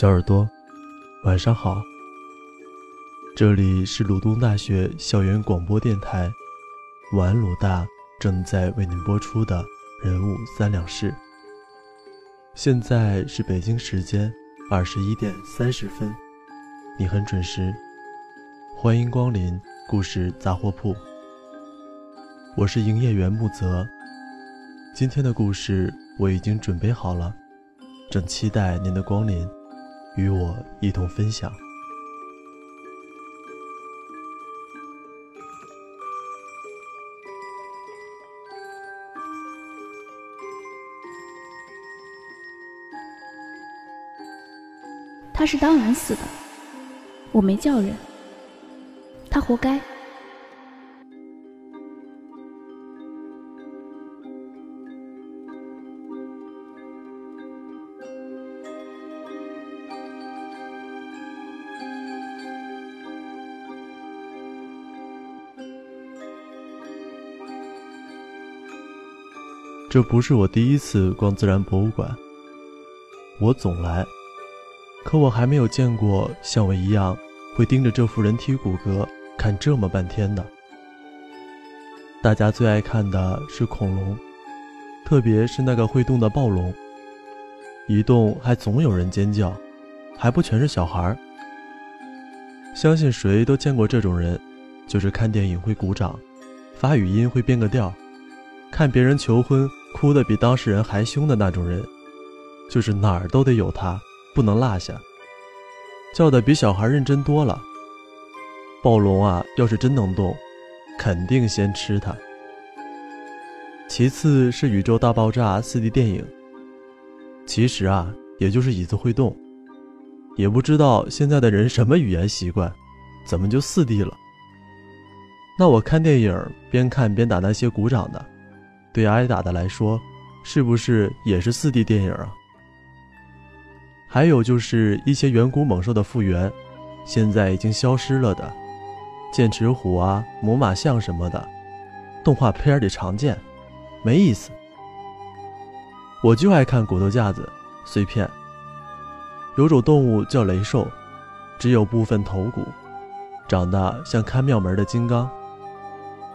小耳朵，晚上好。这里是鲁东大学校园广播电台，晚鲁大正在为您播出的人物三两事。现在是北京时间二十一点三十分，你很准时，欢迎光临故事杂货铺。我是营业员木泽，今天的故事我已经准备好了，正期待您的光临。与我一同分享。他是当然死的，我没叫人，他活该。这不是我第一次逛自然博物馆，我总来，可我还没有见过像我一样会盯着这副人体骨骼看这么半天的。大家最爱看的是恐龙，特别是那个会动的暴龙，一动还总有人尖叫，还不全是小孩儿。相信谁都见过这种人，就是看电影会鼓掌，发语音会变个调，看别人求婚。哭得比当事人还凶的那种人，就是哪儿都得有他，不能落下。叫的比小孩认真多了。暴龙啊，要是真能动，肯定先吃它。其次是宇宙大爆炸 4D 电影。其实啊，也就是椅子会动。也不知道现在的人什么语言习惯，怎么就 4D 了？那我看电影边看边打那些鼓掌的。对挨打的来说，是不是也是四 D 电影啊？还有就是一些远古猛兽的复原，现在已经消失了的，剑齿虎啊、猛犸象什么的，动画片里常见，没意思。我就爱看骨头架子、碎片。有种动物叫雷兽，只有部分头骨，长得像看庙门的金刚，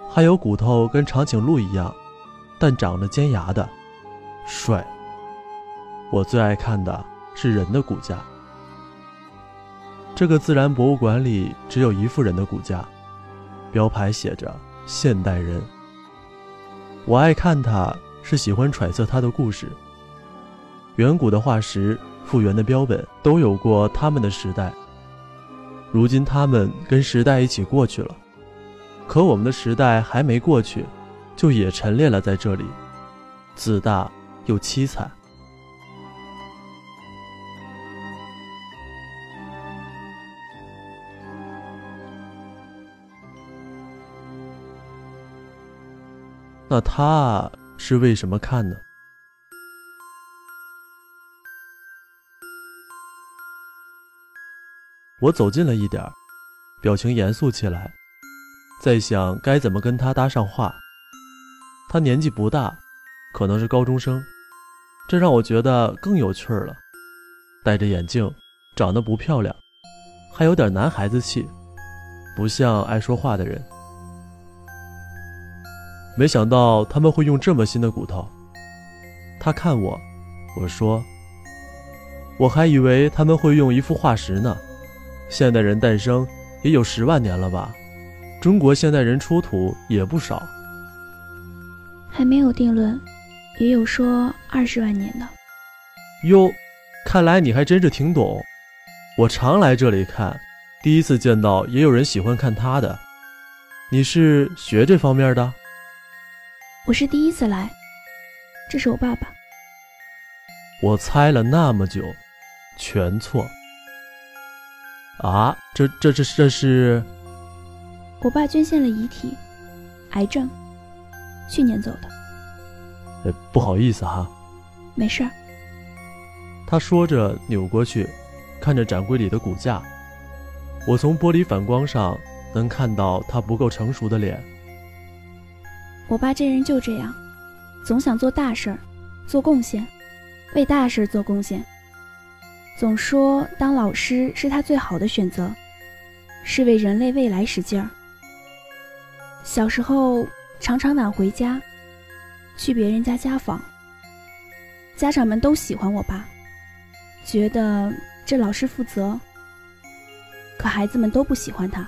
还有骨头跟长颈鹿一样。但长着尖牙的，帅。我最爱看的是人的骨架。这个自然博物馆里只有一副人的骨架，标牌写着“现代人”。我爱看它，是喜欢揣测它的故事。远古的化石、复原的标本都有过他们的时代，如今他们跟时代一起过去了，可我们的时代还没过去。就也陈列了在这里，自大又凄惨。那他是为什么看呢？我走近了一点表情严肃起来，在想该怎么跟他搭上话。他年纪不大，可能是高中生，这让我觉得更有趣了。戴着眼镜，长得不漂亮，还有点男孩子气，不像爱说话的人。没想到他们会用这么新的骨头。他看我，我说：“我还以为他们会用一副化石呢。现代人诞生也有十万年了吧？中国现代人出土也不少。”还没有定论，也有说二十万年的。哟，看来你还真是挺懂。我常来这里看，第一次见到也有人喜欢看他的。你是学这方面的？我是第一次来，这是我爸爸。我猜了那么久，全错。啊，这这这这是？我爸捐献了遗体，癌症。去年走的，呃，不好意思哈，没事儿。他说着扭过去，看着展柜里的骨架。我从玻璃反光上能看到他不够成熟的脸。我爸这人就这样，总想做大事儿，做贡献，为大事做贡献。总说当老师是他最好的选择，是为人类未来使劲儿。小时候常常晚回家，去别人家家访，家长们都喜欢我爸，觉得这老师负责。可孩子们都不喜欢他，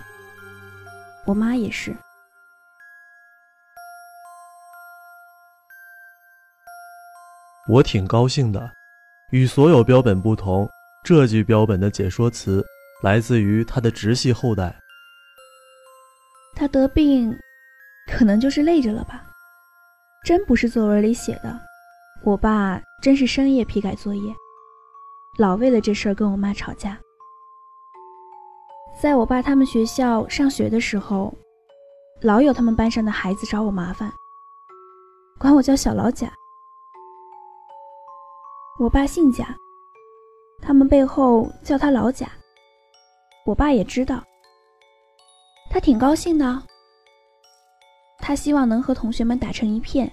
我妈也是。我挺高兴的，与所有标本不同，这句标本的解说词来自于他的直系后代。他得病，可能就是累着了吧？真不是作文里写的。我爸真是深夜批改作业，老为了这事儿跟我妈吵架。在我爸他们学校上学的时候，老有他们班上的孩子找我麻烦，管我叫小老贾。我爸姓贾，他们背后叫他老贾。我爸也知道，他挺高兴的。他希望能和同学们打成一片，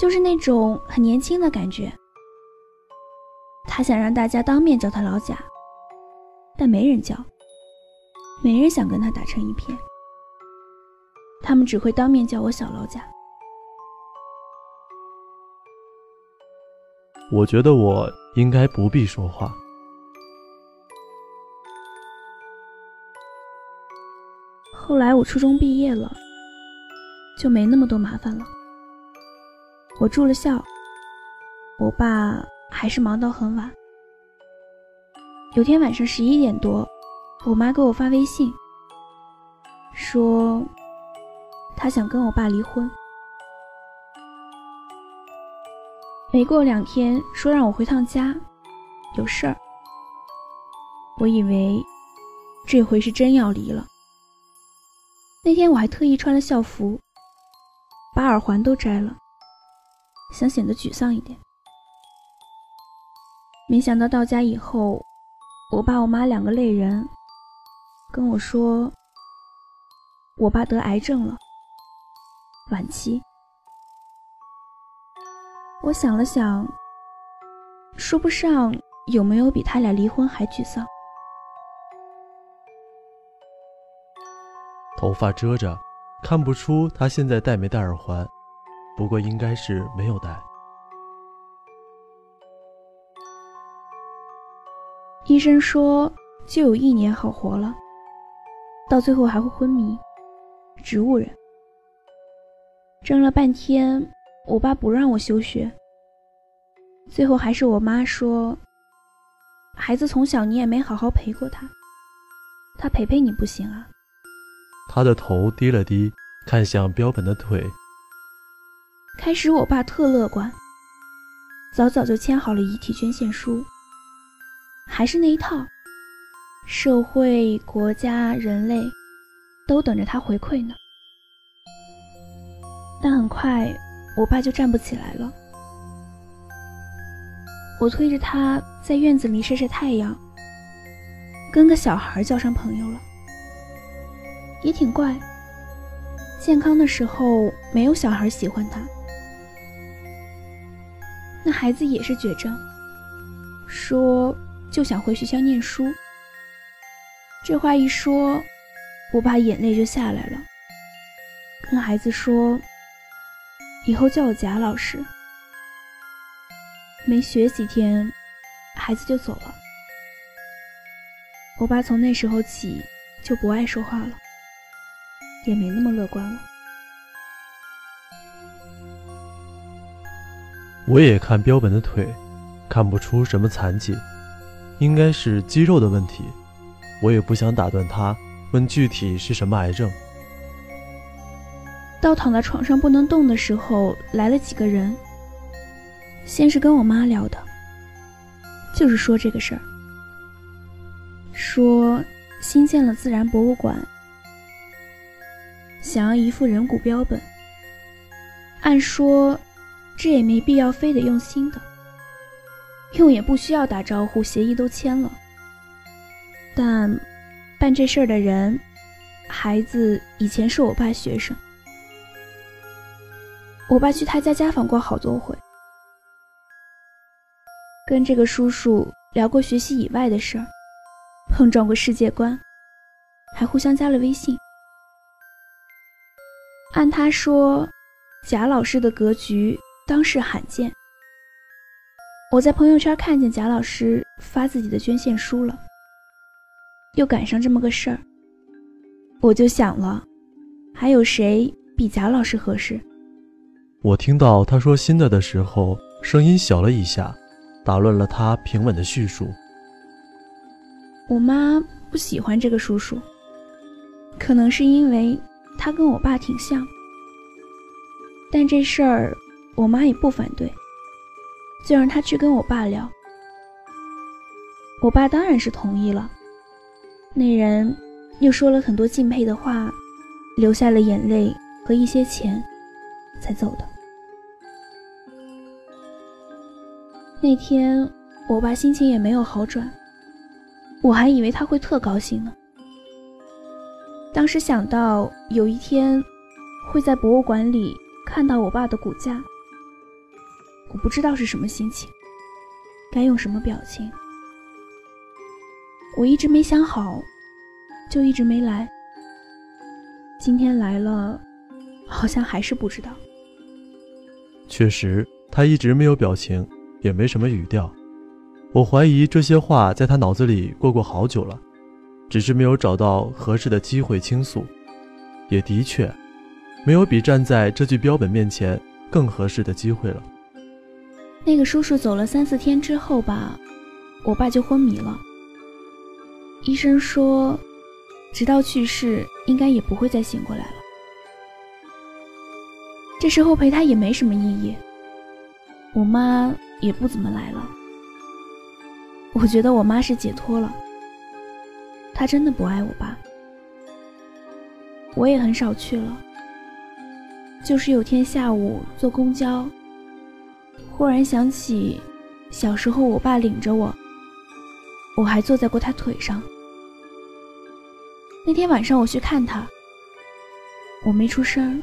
就是那种很年轻的感觉。他想让大家当面叫他老贾，但没人叫，没人想跟他打成一片。他们只会当面叫我小老贾。我觉得我应该不必说话。后来我初中毕业了，就没那么多麻烦了。我住了校，我爸还是忙到很晚。有天晚上十一点多，我妈给我发微信，说她想跟我爸离婚。没过两天，说让我回趟家，有事儿。我以为这回是真要离了。那天我还特意穿了校服，把耳环都摘了，想显得沮丧一点。没想到到家以后，我爸我妈两个泪人，跟我说，我爸得癌症了，晚期。我想了想，说不上有没有比他俩离婚还沮丧。头发遮着，看不出他现在戴没戴耳环，不过应该是没有戴。医生说就有一年好活了，到最后还会昏迷，植物人。争了半天。我爸不让我休学，最后还是我妈说：“孩子从小你也没好好陪过他，他陪陪你不行啊。”他的头低了低，看向标本的腿。开始我爸特乐观，早早就签好了遗体捐献书，还是那一套，社会、国家、人类都等着他回馈呢。但很快。我爸就站不起来了，我推着他在院子里晒晒太阳，跟个小孩交上朋友了，也挺怪。健康的时候没有小孩喜欢他，那孩子也是绝症，说就想回学校念书。这话一说，我爸眼泪就下来了，跟孩子说。以后叫我贾老师。没学几天，孩子就走了。我爸从那时候起就不爱说话了，也没那么乐观了。我也看标本的腿，看不出什么残疾，应该是肌肉的问题。我也不想打断他，问具体是什么癌症。到躺在床上不能动的时候，来了几个人。先是跟我妈聊的，就是说这个事儿，说新建了自然博物馆，想要一副人骨标本。按说，这也没必要非得用新的，用也不需要打招呼，协议都签了。但办这事儿的人，孩子以前是我爸学生。我爸去他家家访过好多回，跟这个叔叔聊过学习以外的事儿，碰撞过世界观，还互相加了微信。按他说，贾老师的格局当世罕见。我在朋友圈看见贾老师发自己的捐献书了，又赶上这么个事儿，我就想了，还有谁比贾老师合适？我听到他说新的的时候，声音小了一下，打乱了他平稳的叙述。我妈不喜欢这个叔叔，可能是因为他跟我爸挺像，但这事儿我妈也不反对。就让他去跟我爸聊，我爸当然是同意了。那人又说了很多敬佩的话，流下了眼泪和一些钱，才走的。那天我爸心情也没有好转，我还以为他会特高兴呢。当时想到有一天会在博物馆里看到我爸的骨架。我不知道是什么心情，该用什么表情。我一直没想好，就一直没来。今天来了，好像还是不知道。确实，他一直没有表情，也没什么语调。我怀疑这些话在他脑子里过过好久了，只是没有找到合适的机会倾诉。也的确，没有比站在这具标本面前更合适的机会了。那个叔叔走了三四天之后吧，我爸就昏迷了。医生说，直到去世应该也不会再醒过来了。这时候陪他也没什么意义，我妈也不怎么来了。我觉得我妈是解脱了，他真的不爱我爸。我也很少去了，就是有天下午坐公交。忽然想起，小时候我爸领着我，我还坐在过他腿上。那天晚上我去看他，我没出声，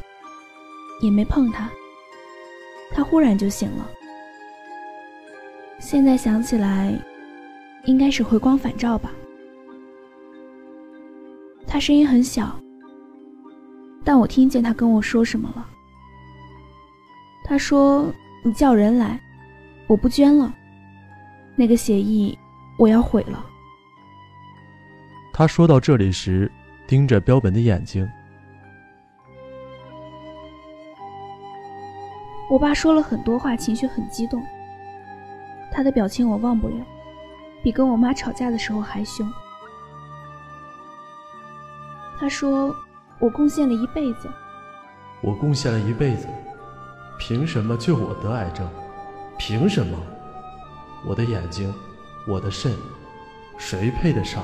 也没碰他，他忽然就醒了。现在想起来，应该是回光返照吧。他声音很小，但我听见他跟我说什么了。他说。你叫人来，我不捐了。那个协议我要毁了。他说到这里时，盯着标本的眼睛。我爸说了很多话，情绪很激动。他的表情我忘不了，比跟我妈吵架的时候还凶。他说：“我贡献了一辈子。”我贡献了一辈子。凭什么就我得癌症？凭什么？我的眼睛，我的肾，谁配得上？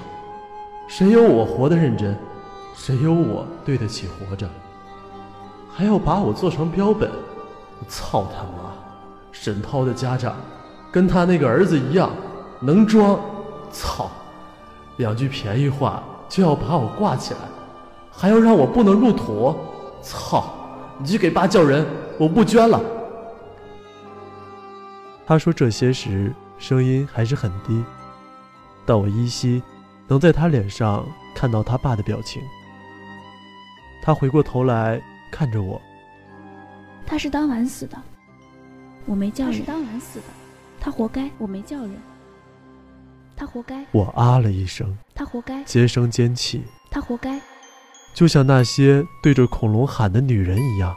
谁有我活的认真？谁有我对得起活着？还要把我做成标本？操他妈！沈涛的家长跟他那个儿子一样，能装？操！两句便宜话就要把我挂起来，还要让我不能入土？操！你去给爸叫人。我不捐了。他说这些时声音还是很低，但我依稀能在他脸上看到他爸的表情。他回过头来看着我。他是当晚死的，我没叫人。他是当晚死的，他活该。我没叫人，他活该。我啊了一声，他活该。尖声尖气，他活该。就像那些对着恐龙喊的女人一样。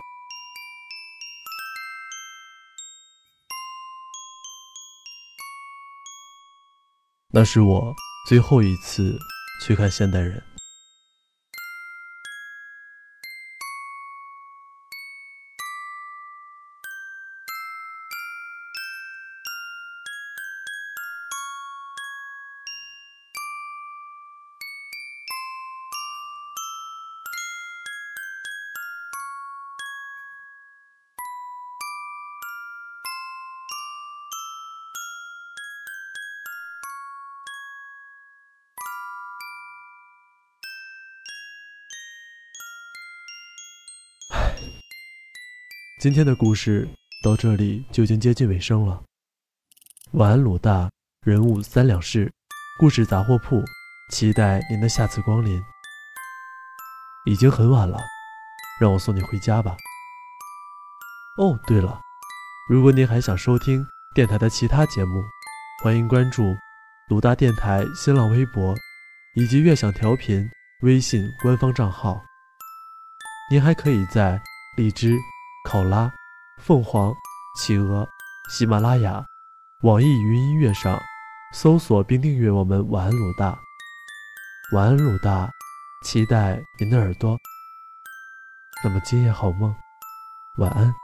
那是我最后一次去看现代人。今天的故事到这里就已经接近尾声了。晚安，鲁大，人物三两事，故事杂货铺，期待您的下次光临。已经很晚了，让我送你回家吧。哦，对了，如果您还想收听电台的其他节目，欢迎关注鲁大电台新浪微博以及悦享调频微信官方账号。您还可以在荔枝、考拉、凤凰、企鹅、喜马拉雅、网易云音乐上搜索并订阅我们晚安鲁大。晚安鲁大，期待您的耳朵。那么今夜好梦，晚安。